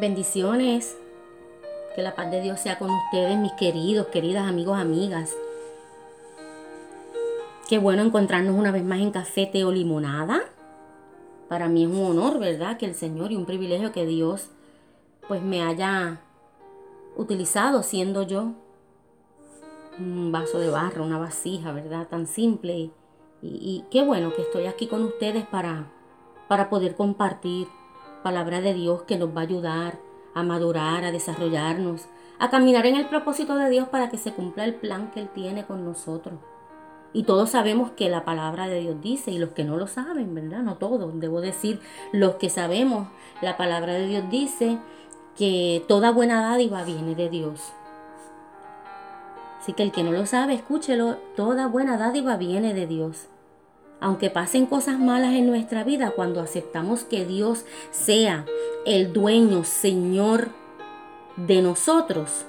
Bendiciones. Que la paz de Dios sea con ustedes, mis queridos, queridas amigos, amigas. Qué bueno encontrarnos una vez más en café, té o limonada. Para mí es un honor, ¿verdad? Que el Señor y un privilegio que Dios pues me haya utilizado siendo yo un vaso de barro, una vasija, ¿verdad? Tan simple. Y, y qué bueno que estoy aquí con ustedes para, para poder compartir palabra de Dios que nos va a ayudar a madurar, a desarrollarnos, a caminar en el propósito de Dios para que se cumpla el plan que Él tiene con nosotros. Y todos sabemos que la palabra de Dios dice, y los que no lo saben, ¿verdad? No todos, debo decir, los que sabemos, la palabra de Dios dice que toda buena dádiva viene de Dios. Así que el que no lo sabe, escúchelo, toda buena dádiva viene de Dios. Aunque pasen cosas malas en nuestra vida, cuando aceptamos que Dios sea el dueño, Señor de nosotros,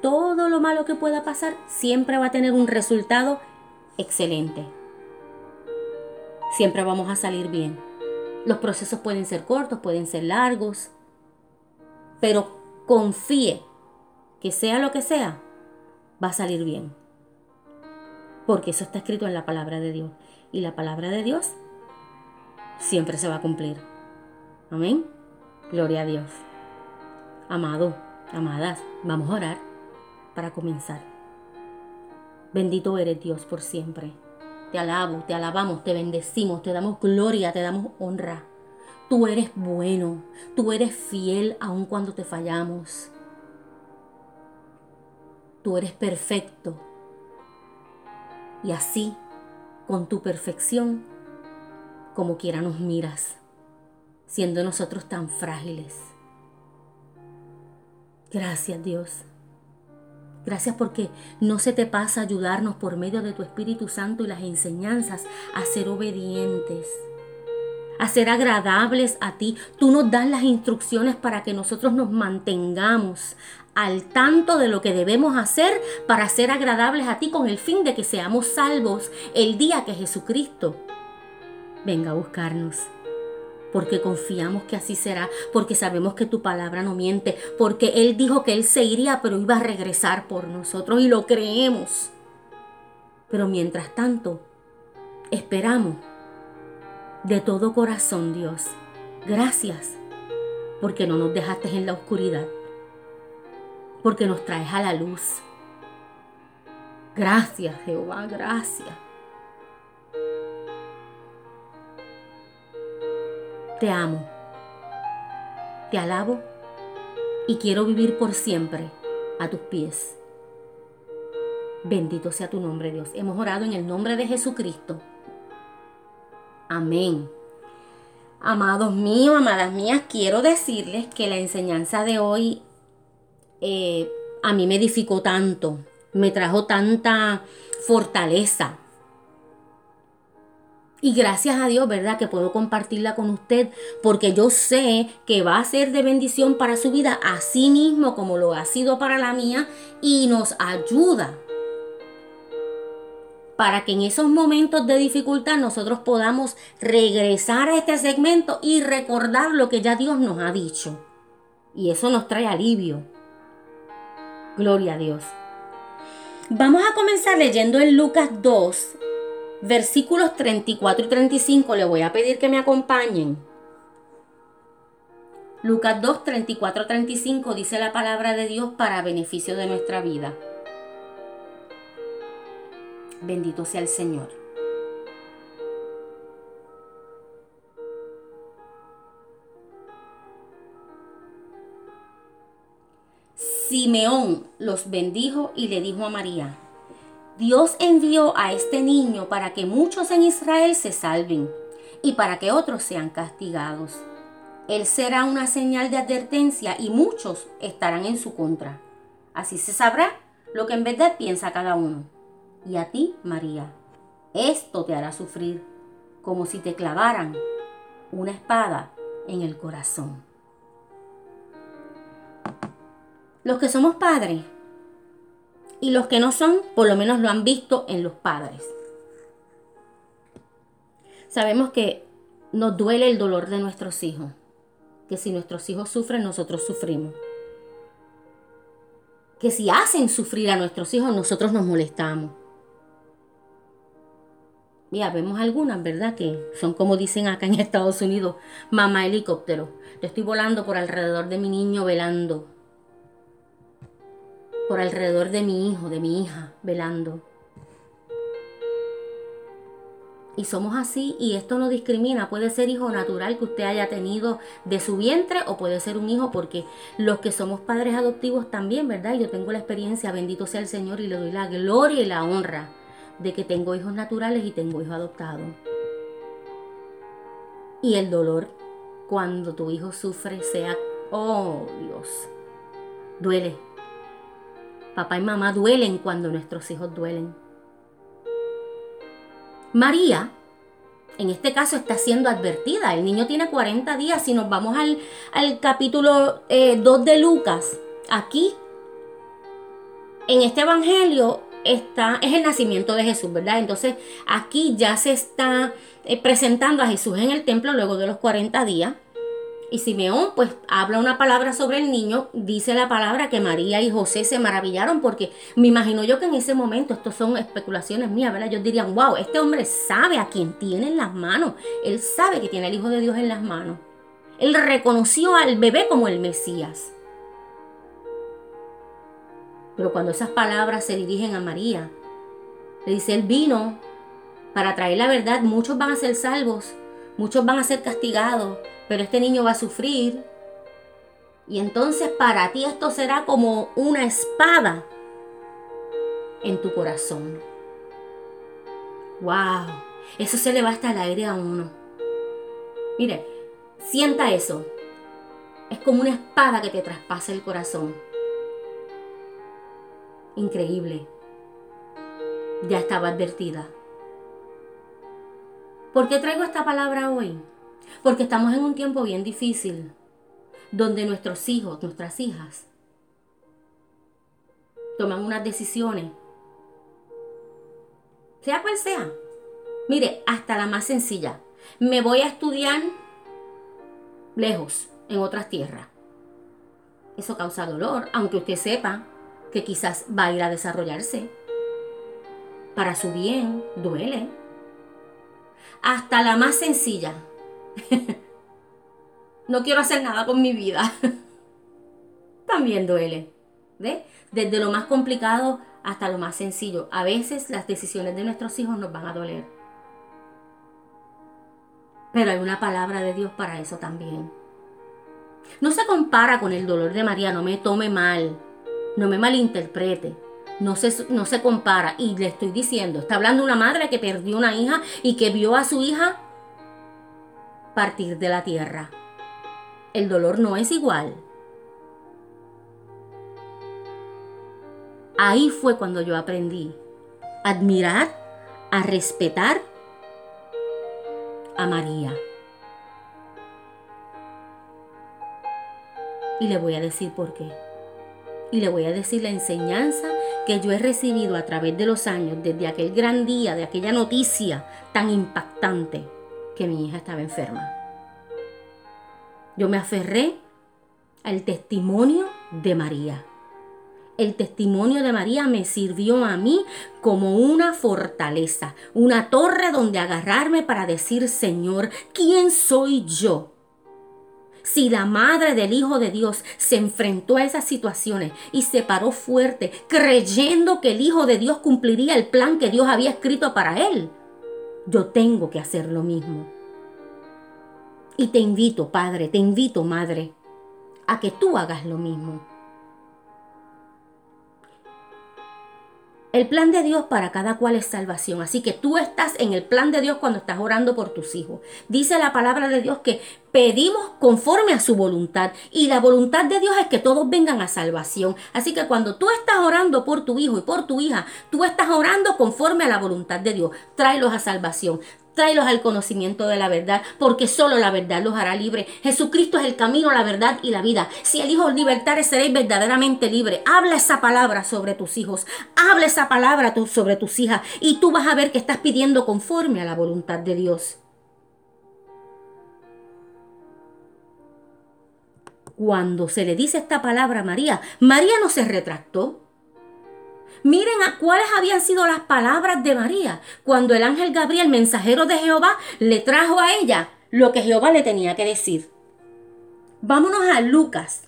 todo lo malo que pueda pasar siempre va a tener un resultado excelente. Siempre vamos a salir bien. Los procesos pueden ser cortos, pueden ser largos, pero confíe que sea lo que sea, va a salir bien porque eso está escrito en la palabra de Dios. Y la palabra de Dios siempre se va a cumplir. Amén. Gloria a Dios. Amado, amadas, vamos a orar para comenzar. Bendito eres Dios por siempre. Te alabo, te alabamos, te bendecimos, te damos gloria, te damos honra. Tú eres bueno, tú eres fiel aun cuando te fallamos. Tú eres perfecto, y así, con tu perfección, como quiera nos miras, siendo nosotros tan frágiles. Gracias Dios. Gracias porque no se te pasa ayudarnos por medio de tu Espíritu Santo y las enseñanzas a ser obedientes, a ser agradables a ti. Tú nos das las instrucciones para que nosotros nos mantengamos al tanto de lo que debemos hacer para ser agradables a ti con el fin de que seamos salvos el día que Jesucristo venga a buscarnos. Porque confiamos que así será, porque sabemos que tu palabra no miente, porque Él dijo que Él se iría, pero iba a regresar por nosotros y lo creemos. Pero mientras tanto, esperamos de todo corazón, Dios. Gracias, porque no nos dejaste en la oscuridad porque nos traes a la luz. Gracias, Jehová, gracias. Te amo, te alabo y quiero vivir por siempre a tus pies. Bendito sea tu nombre, Dios. Hemos orado en el nombre de Jesucristo. Amén. Amados míos, amadas mías, quiero decirles que la enseñanza de hoy eh, a mí me edificó tanto, me trajo tanta fortaleza. Y gracias a Dios, ¿verdad? Que puedo compartirla con usted porque yo sé que va a ser de bendición para su vida, así mismo como lo ha sido para la mía, y nos ayuda para que en esos momentos de dificultad nosotros podamos regresar a este segmento y recordar lo que ya Dios nos ha dicho. Y eso nos trae alivio. Gloria a Dios. Vamos a comenzar leyendo en Lucas 2, versículos 34 y 35. Le voy a pedir que me acompañen. Lucas 2, 34 35 dice la palabra de Dios para beneficio de nuestra vida. Bendito sea el Señor. Simeón los bendijo y le dijo a María, Dios envió a este niño para que muchos en Israel se salven y para que otros sean castigados. Él será una señal de advertencia y muchos estarán en su contra. Así se sabrá lo que en verdad piensa cada uno. Y a ti, María, esto te hará sufrir como si te clavaran una espada en el corazón. Los que somos padres y los que no son, por lo menos lo han visto en los padres. Sabemos que nos duele el dolor de nuestros hijos. que si nuestros hijos sufren, nosotros sufrimos. Que si hacen sufrir a nuestros hijos, nosotros nos molestamos. Ya vemos algunas, ¿verdad? Que son como dicen acá en Estados Unidos, mamá helicóptero. Yo estoy volando por alrededor de mi niño velando. Por alrededor de mi hijo, de mi hija, velando. Y somos así y esto no discrimina. Puede ser hijo natural que usted haya tenido de su vientre o puede ser un hijo porque los que somos padres adoptivos también, ¿verdad? Yo tengo la experiencia, bendito sea el Señor y le doy la gloria y la honra de que tengo hijos naturales y tengo hijos adoptados. Y el dolor cuando tu hijo sufre sea, oh Dios, duele. Papá y mamá duelen cuando nuestros hijos duelen. María, en este caso, está siendo advertida. El niño tiene 40 días. Si nos vamos al, capítulo 2 eh, de Lucas, aquí, en este Evangelio, está, es el nacimiento de Jesús, ¿verdad? Entonces, aquí ya se está eh, presentando a Jesús en el templo luego de los 40 días. Y Simeón pues habla una palabra sobre el niño, dice la palabra que María y José se maravillaron porque me imagino yo que en ese momento, esto son especulaciones mías, ¿verdad? Ellos dirían, wow, este hombre sabe a quién tiene en las manos, él sabe que tiene al Hijo de Dios en las manos. Él reconoció al bebé como el Mesías. Pero cuando esas palabras se dirigen a María, le dice, él vino para traer la verdad, muchos van a ser salvos, muchos van a ser castigados, pero este niño va a sufrir. Y entonces para ti esto será como una espada en tu corazón. ¡Wow! Eso se le va hasta el aire a uno. Mire, sienta eso. Es como una espada que te traspasa el corazón. Increíble. Ya estaba advertida. ¿Por qué traigo esta palabra hoy? Porque estamos en un tiempo bien difícil, donde nuestros hijos, nuestras hijas, toman unas decisiones, sea cual sea. Mire, hasta la más sencilla. Me voy a estudiar lejos, en otras tierras. Eso causa dolor, aunque usted sepa que quizás va a ir a desarrollarse. Para su bien, duele. Hasta la más sencilla. no quiero hacer nada con mi vida. También duele. Desde lo más complicado hasta lo más sencillo. A veces las decisiones de nuestros hijos nos van a doler. Pero hay una palabra de Dios para eso también. No se compara con el dolor de María, no me tome mal, no me malinterprete. No se, no se compara. Y le estoy diciendo, está hablando una madre que perdió una hija y que vio a su hija partir de la tierra. El dolor no es igual. Ahí fue cuando yo aprendí a admirar, a respetar a María. Y le voy a decir por qué. Y le voy a decir la enseñanza que yo he recibido a través de los años, desde aquel gran día, de aquella noticia tan impactante que mi hija estaba enferma. Yo me aferré al testimonio de María. El testimonio de María me sirvió a mí como una fortaleza, una torre donde agarrarme para decir, Señor, ¿quién soy yo? Si la madre del Hijo de Dios se enfrentó a esas situaciones y se paró fuerte, creyendo que el Hijo de Dios cumpliría el plan que Dios había escrito para él, yo tengo que hacer lo mismo. Y te invito, Padre, te invito, Madre, a que tú hagas lo mismo. El plan de Dios para cada cual es salvación. Así que tú estás en el plan de Dios cuando estás orando por tus hijos. Dice la palabra de Dios que pedimos conforme a su voluntad. Y la voluntad de Dios es que todos vengan a salvación. Así que cuando tú estás orando por tu hijo y por tu hija, tú estás orando conforme a la voluntad de Dios. Tráelos a salvación tráelos al conocimiento de la verdad, porque solo la verdad los hará libres. Jesucristo es el camino, la verdad y la vida. Si el Hijo libertare, seréis verdaderamente libre. Habla esa palabra sobre tus hijos, habla esa palabra sobre tus hijas, y tú vas a ver que estás pidiendo conforme a la voluntad de Dios. cuando se le dice esta palabra a María, María no se retractó. Miren a cuáles habían sido las palabras de María cuando el ángel Gabriel, mensajero de Jehová, le trajo a ella lo que Jehová le tenía que decir. Vámonos a Lucas,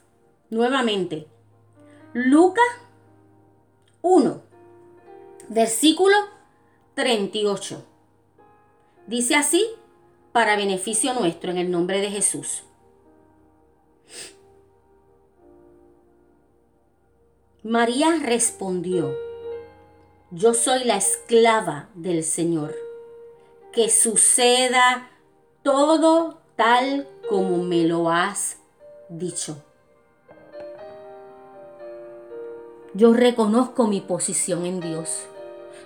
nuevamente. Lucas 1, versículo 38. Dice así, para beneficio nuestro, en el nombre de Jesús. María respondió, yo soy la esclava del Señor, que suceda todo tal como me lo has dicho. Yo reconozco mi posición en Dios.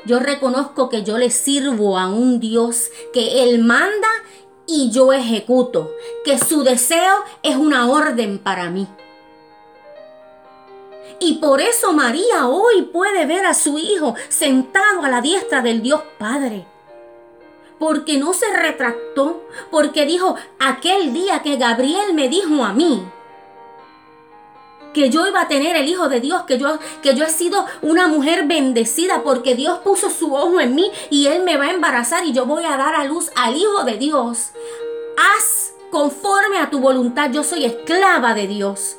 Yo reconozco que yo le sirvo a un Dios que Él manda y yo ejecuto, que su deseo es una orden para mí. Y por eso María hoy puede ver a su hijo sentado a la diestra del Dios Padre. Porque no se retractó, porque dijo aquel día que Gabriel me dijo a mí que yo iba a tener el hijo de Dios, que yo que yo he sido una mujer bendecida porque Dios puso su ojo en mí y él me va a embarazar y yo voy a dar a luz al hijo de Dios. Haz conforme a tu voluntad, yo soy esclava de Dios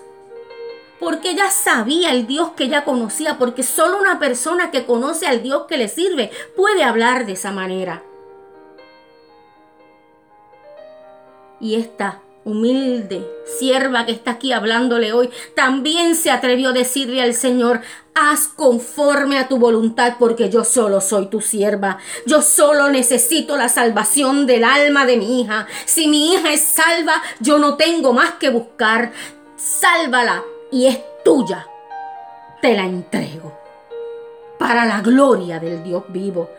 porque ella sabía el Dios que ella conocía, porque solo una persona que conoce al Dios que le sirve puede hablar de esa manera. Y esta humilde sierva que está aquí hablándole hoy, también se atrevió a decirle al Señor, haz conforme a tu voluntad, porque yo solo soy tu sierva. Yo solo necesito la salvación del alma de mi hija. Si mi hija es salva, yo no tengo más que buscar. Sálvala, y es tuya, te la entrego para la gloria del Dios vivo.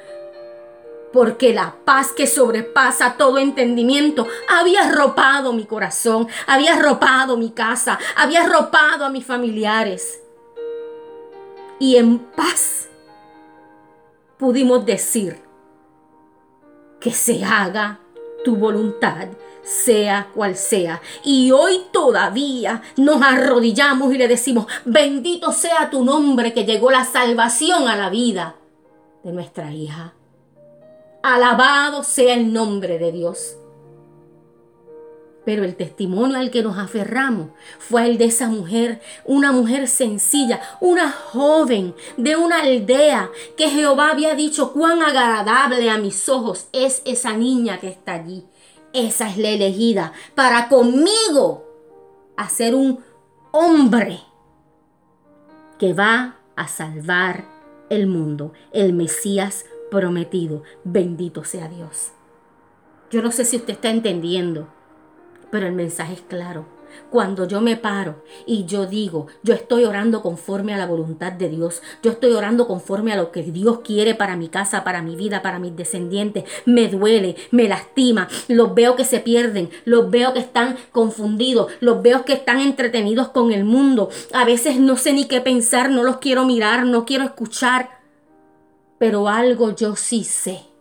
Porque la paz que sobrepasa todo entendimiento había arropado mi corazón, había arropado mi casa, había arropado a mis familiares. Y en paz pudimos decir que se haga tu voluntad sea cual sea. Y hoy todavía nos arrodillamos y le decimos, bendito sea tu nombre que llegó la salvación a la vida de nuestra hija. Alabado sea el nombre de Dios. Pero el testimonio al que nos aferramos fue el de esa mujer, una mujer sencilla, una joven de una aldea que Jehová había dicho cuán agradable a mis ojos es esa niña que está allí esa es la elegida para conmigo hacer un hombre que va a salvar el mundo, el Mesías prometido. Bendito sea Dios. Yo no sé si usted está entendiendo, pero el mensaje es claro. Cuando yo me paro y yo digo, yo estoy orando conforme a la voluntad de Dios, yo estoy orando conforme a lo que Dios quiere para mi casa, para mi vida, para mis descendientes, me duele, me lastima, los veo que se pierden, los veo que están confundidos, los veo que están entretenidos con el mundo, a veces no sé ni qué pensar, no los quiero mirar, no quiero escuchar, pero algo yo sí sé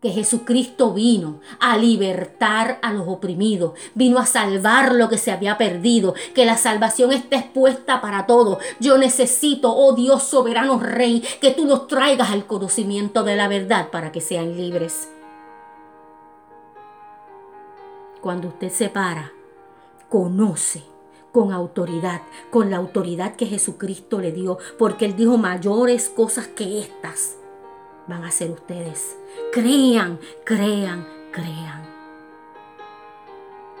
que Jesucristo vino a libertar a los oprimidos, vino a salvar lo que se había perdido, que la salvación está expuesta para todos. Yo necesito, oh Dios soberano Rey, que tú los traigas al conocimiento de la verdad para que sean libres. Cuando usted se para, conoce con autoridad, con la autoridad que Jesucristo le dio, porque Él dijo mayores cosas que estas van a ser ustedes. Crean, crean, crean.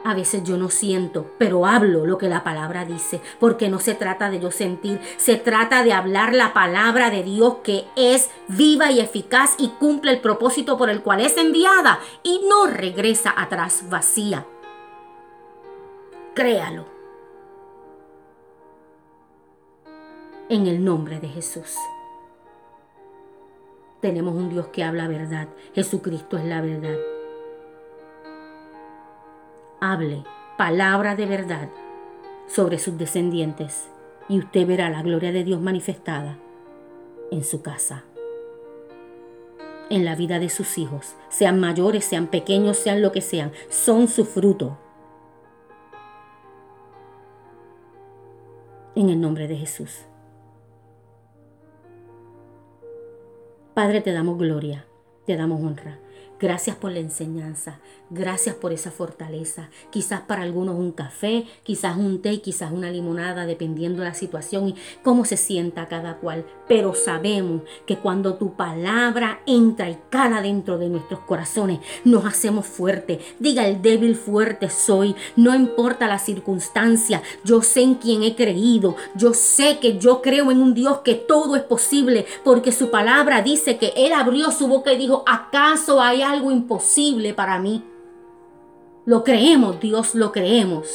A veces yo no siento, pero hablo lo que la palabra dice, porque no se trata de yo sentir, se trata de hablar la palabra de Dios que es viva y eficaz y cumple el propósito por el cual es enviada y no regresa atrás vacía. Créalo. En el nombre de Jesús. Tenemos un Dios que habla verdad. Jesucristo es la verdad. Hable palabra de verdad sobre sus descendientes y usted verá la gloria de Dios manifestada en su casa, en la vida de sus hijos, sean mayores, sean pequeños, sean lo que sean, son su fruto. En el nombre de Jesús. Padre, te damos gloria, te damos honra. Gracias por la enseñanza, gracias por esa fortaleza. Quizás para algunos un café, quizás un té, quizás una limonada, dependiendo de la situación y cómo se sienta cada cual. Pero sabemos que cuando tu palabra entra y cala dentro de nuestros corazones, nos hacemos fuertes. Diga el débil fuerte soy, no importa la circunstancia, yo sé en quién he creído, yo sé que yo creo en un Dios que todo es posible, porque su palabra dice que Él abrió su boca y dijo, ¿acaso hay algo imposible para mí. Lo creemos, Dios, lo creemos.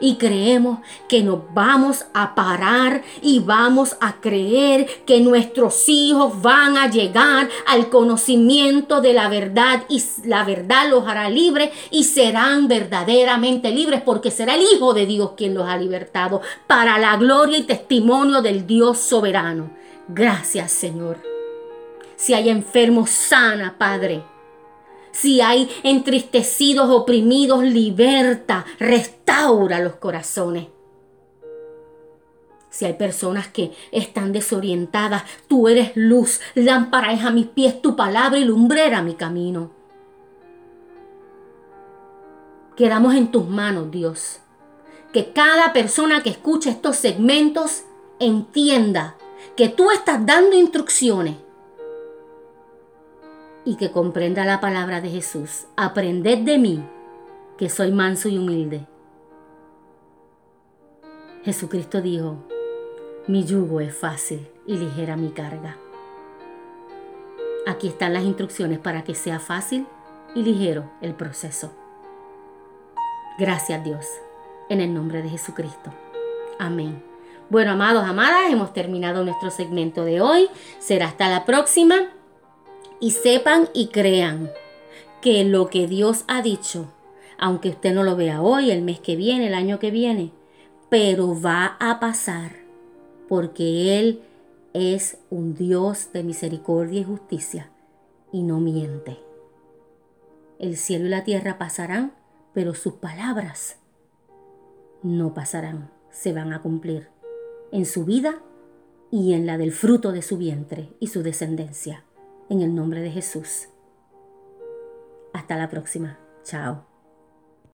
Y creemos que nos vamos a parar y vamos a creer que nuestros hijos van a llegar al conocimiento de la verdad y la verdad los hará libres y serán verdaderamente libres porque será el Hijo de Dios quien los ha libertado para la gloria y testimonio del Dios soberano. Gracias Señor. Si hay enfermos, sana, Padre. Si hay entristecidos, oprimidos, liberta, restaura los corazones. Si hay personas que están desorientadas, tú eres luz, lámpara es a mis pies tu palabra y lumbrera mi camino. Quedamos en tus manos, Dios. Que cada persona que escuche estos segmentos entienda que tú estás dando instrucciones y que comprenda la palabra de Jesús. Aprended de mí, que soy manso y humilde. Jesucristo dijo, mi yugo es fácil y ligera mi carga. Aquí están las instrucciones para que sea fácil y ligero el proceso. Gracias Dios, en el nombre de Jesucristo. Amén. Bueno, amados, amadas, hemos terminado nuestro segmento de hoy. Será hasta la próxima y sepan y crean que lo que Dios ha dicho, aunque usted no lo vea hoy, el mes que viene, el año que viene, pero va a pasar porque Él es un Dios de misericordia y justicia y no miente. El cielo y la tierra pasarán, pero sus palabras no pasarán, se van a cumplir en su vida y en la del fruto de su vientre y su descendencia en el nombre de Jesús. Hasta la próxima. Chao.